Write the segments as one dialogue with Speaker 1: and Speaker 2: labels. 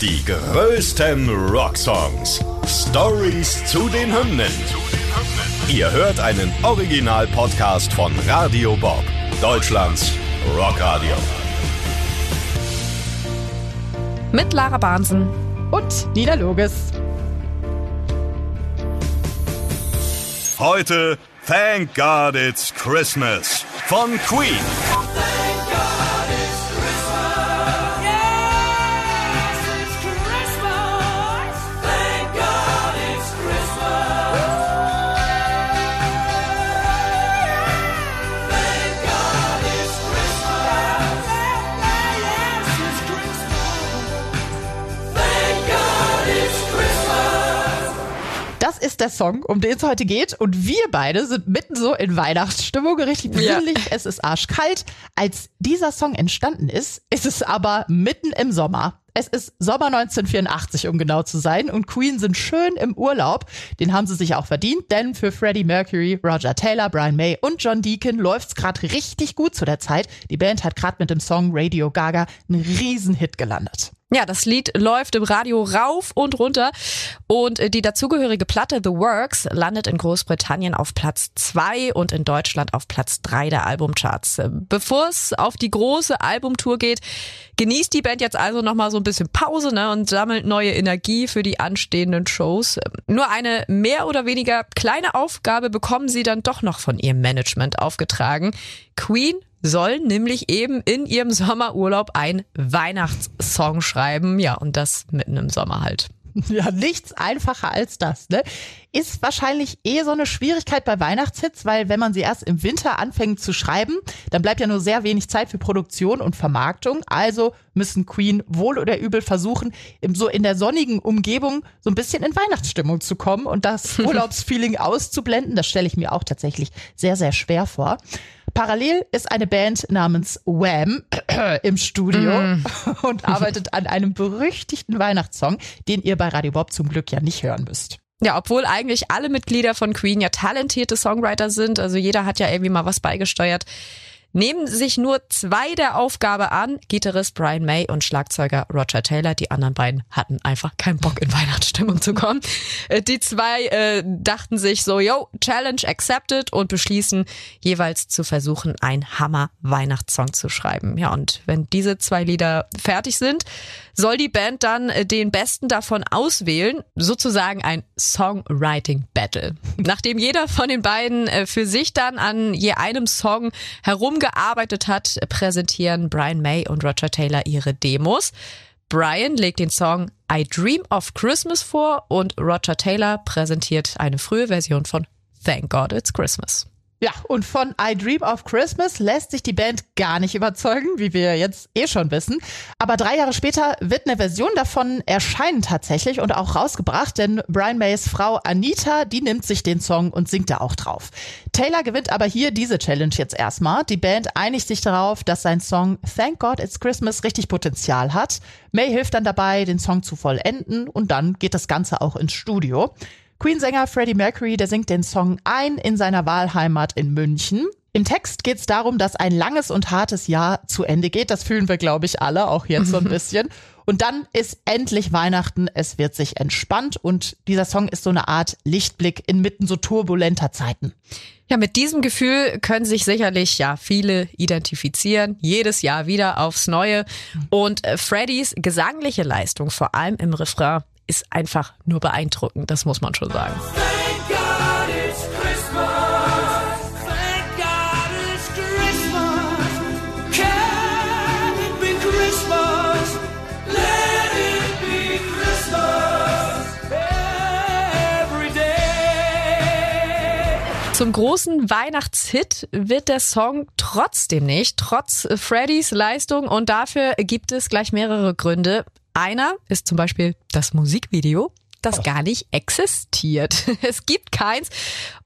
Speaker 1: Die größten Rocksongs. Stories zu den Hymnen. Ihr hört einen Original-Podcast von Radio Bob, Deutschlands Rockradio.
Speaker 2: Mit Lara Bahnsen
Speaker 3: und Nina Loges.
Speaker 1: Heute Thank God It's Christmas von Queen.
Speaker 3: Ist der Song, um den es heute geht. Und wir beide sind mitten so in Weihnachtsstimmung, richtig besinnlich. Ja. Es ist arschkalt. Als dieser Song entstanden ist, ist es aber mitten im Sommer. Es ist Sommer 1984, um genau zu sein, und Queen sind schön im Urlaub. Den haben sie sich auch verdient, denn für Freddie Mercury, Roger Taylor, Brian May und John Deacon läuft's gerade richtig gut zu der Zeit. Die Band hat gerade mit dem Song Radio Gaga einen Riesenhit gelandet.
Speaker 2: Ja, das Lied läuft im Radio rauf und runter und äh, die dazugehörige Platte The Works landet in Großbritannien auf Platz zwei und in Deutschland auf Platz drei der Albumcharts. Äh, bevor es auf die große Albumtour geht, genießt die Band jetzt also nochmal so ein bisschen Pause ne, und sammelt neue Energie für die anstehenden Shows. Äh, nur eine mehr oder weniger kleine Aufgabe bekommen sie dann doch noch von ihrem Management aufgetragen. Queen sollen nämlich eben in ihrem Sommerurlaub ein Weihnachtssong schreiben. Ja, und das mitten im Sommer halt.
Speaker 3: Ja, nichts einfacher als das, ne? Ist wahrscheinlich eh so eine Schwierigkeit bei Weihnachtshits, weil wenn man sie erst im Winter anfängt zu schreiben, dann bleibt ja nur sehr wenig Zeit für Produktion und Vermarktung. Also müssen Queen wohl oder übel versuchen, so in der sonnigen Umgebung so ein bisschen in Weihnachtsstimmung zu kommen und das Urlaubsfeeling auszublenden. Das stelle ich mir auch tatsächlich sehr, sehr schwer vor. Parallel ist eine Band namens Wham im Studio mm. und arbeitet an einem berüchtigten Weihnachtssong, den ihr bei Radio Bob zum Glück ja nicht hören müsst.
Speaker 2: Ja, obwohl eigentlich alle Mitglieder von Queen ja talentierte Songwriter sind, also jeder hat ja irgendwie mal was beigesteuert nehmen sich nur zwei der Aufgabe an, Gitarrist Brian May und Schlagzeuger Roger Taylor. Die anderen beiden hatten einfach keinen Bock in Weihnachtsstimmung zu kommen. Äh, die zwei äh, dachten sich so, yo, Challenge accepted und beschließen jeweils zu versuchen, ein Hammer-Weihnachtssong zu schreiben. Ja, und wenn diese zwei Lieder fertig sind, soll die Band dann äh, den besten davon auswählen, sozusagen ein Songwriting Battle. Nachdem jeder von den beiden äh, für sich dann an je einem Song herumgearbeitet hat, präsentieren Brian May und Roger Taylor ihre Demos. Brian legt den Song I Dream of Christmas vor und Roger Taylor präsentiert eine frühe Version von Thank God It's Christmas.
Speaker 3: Ja, und von I Dream of Christmas lässt sich die Band gar nicht überzeugen, wie wir jetzt eh schon wissen. Aber drei Jahre später wird eine Version davon erscheinen tatsächlich und auch rausgebracht, denn Brian Mays Frau Anita, die nimmt sich den Song und singt da auch drauf. Taylor gewinnt aber hier diese Challenge jetzt erstmal. Die Band einigt sich darauf, dass sein Song Thank God It's Christmas richtig Potenzial hat. May hilft dann dabei, den Song zu vollenden und dann geht das Ganze auch ins Studio. Queen-Sänger Freddie Mercury, der singt den Song ein in seiner Wahlheimat in München. Im Text geht es darum, dass ein langes und hartes Jahr zu Ende geht. Das fühlen wir, glaube ich, alle, auch jetzt so ein bisschen. Und dann ist endlich Weihnachten, es wird sich entspannt und dieser Song ist so eine Art Lichtblick inmitten so turbulenter Zeiten.
Speaker 2: Ja, mit diesem Gefühl können sich sicherlich ja viele identifizieren, jedes Jahr wieder aufs Neue. Und äh, Freddys gesangliche Leistung, vor allem im Refrain, ist einfach nur beeindruckend, das muss man schon sagen. Zum großen Weihnachtshit wird der Song trotzdem nicht, trotz Freddys Leistung. Und dafür gibt es gleich mehrere Gründe. Einer ist zum Beispiel das Musikvideo das gar nicht existiert. Es gibt keins.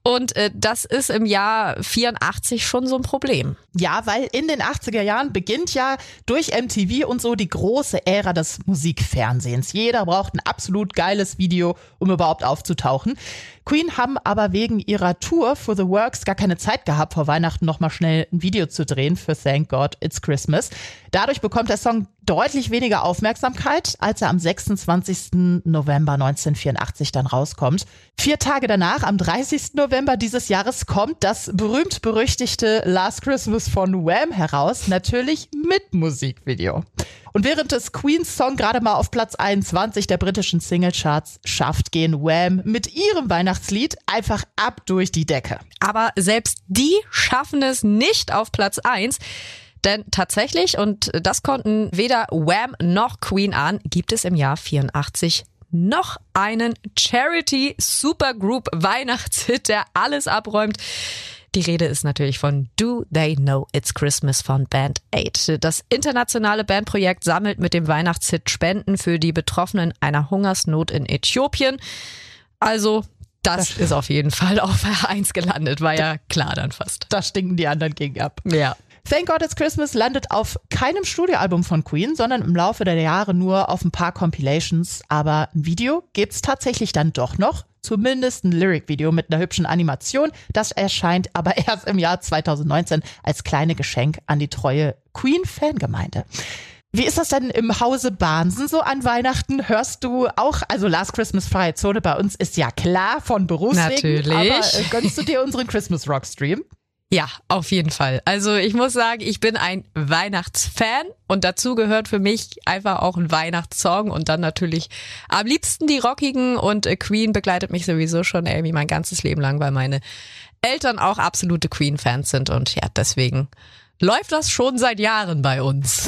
Speaker 2: Und äh, das ist im Jahr 84 schon so ein Problem.
Speaker 3: Ja, weil in den 80er Jahren beginnt ja durch MTV und so die große Ära des Musikfernsehens. Jeder braucht ein absolut geiles Video, um überhaupt aufzutauchen. Queen haben aber wegen ihrer Tour for the Works gar keine Zeit gehabt, vor Weihnachten nochmal schnell ein Video zu drehen für Thank God It's Christmas. Dadurch bekommt der Song deutlich weniger Aufmerksamkeit, als er am 26. November 1984 dann rauskommt. Vier Tage danach, am 30. November dieses Jahres, kommt das berühmt-berüchtigte Last Christmas von Wham heraus, natürlich mit Musikvideo. Und während es Queens Song gerade mal auf Platz 21 der britischen Singlecharts schafft, gehen Wham mit ihrem Weihnachtslied einfach ab durch die Decke.
Speaker 2: Aber selbst die schaffen es nicht auf Platz 1. Denn tatsächlich, und das konnten weder Wham noch Queen an, gibt es im Jahr 84 noch einen Charity Supergroup Weihnachtshit, der alles abräumt. Die Rede ist natürlich von Do They Know It's Christmas von Band 8. Das internationale Bandprojekt sammelt mit dem Weihnachtshit Spenden für die Betroffenen einer Hungersnot in Äthiopien. Also, das, das ist auf jeden Fall auf R1 gelandet, war ja klar dann fast.
Speaker 3: Da stinken die anderen gegen ab.
Speaker 2: Ja.
Speaker 3: Thank God It's Christmas landet auf keinem Studioalbum von Queen, sondern im Laufe der Jahre nur auf ein paar Compilations. Aber ein Video gibt's tatsächlich dann doch noch zumindest ein Lyric-Video mit einer hübschen Animation. Das erscheint aber erst im Jahr 2019 als kleine Geschenk an die treue Queen-Fangemeinde. Wie ist das denn im Hause Bahnsen so an Weihnachten? Hörst du auch, also Last Christmas Freie Zone bei uns ist ja klar von Berufswegen,
Speaker 2: Natürlich.
Speaker 3: aber äh, gönnst du dir unseren Christmas Rock Stream?
Speaker 2: Ja, auf jeden Fall. Also ich muss sagen, ich bin ein Weihnachtsfan und dazu gehört für mich einfach auch ein Weihnachtssong und dann natürlich am liebsten die rockigen und äh, Queen begleitet mich sowieso schon irgendwie mein ganzes Leben lang, weil meine Eltern auch absolute Queen-Fans sind und ja, deswegen läuft das schon seit Jahren bei uns.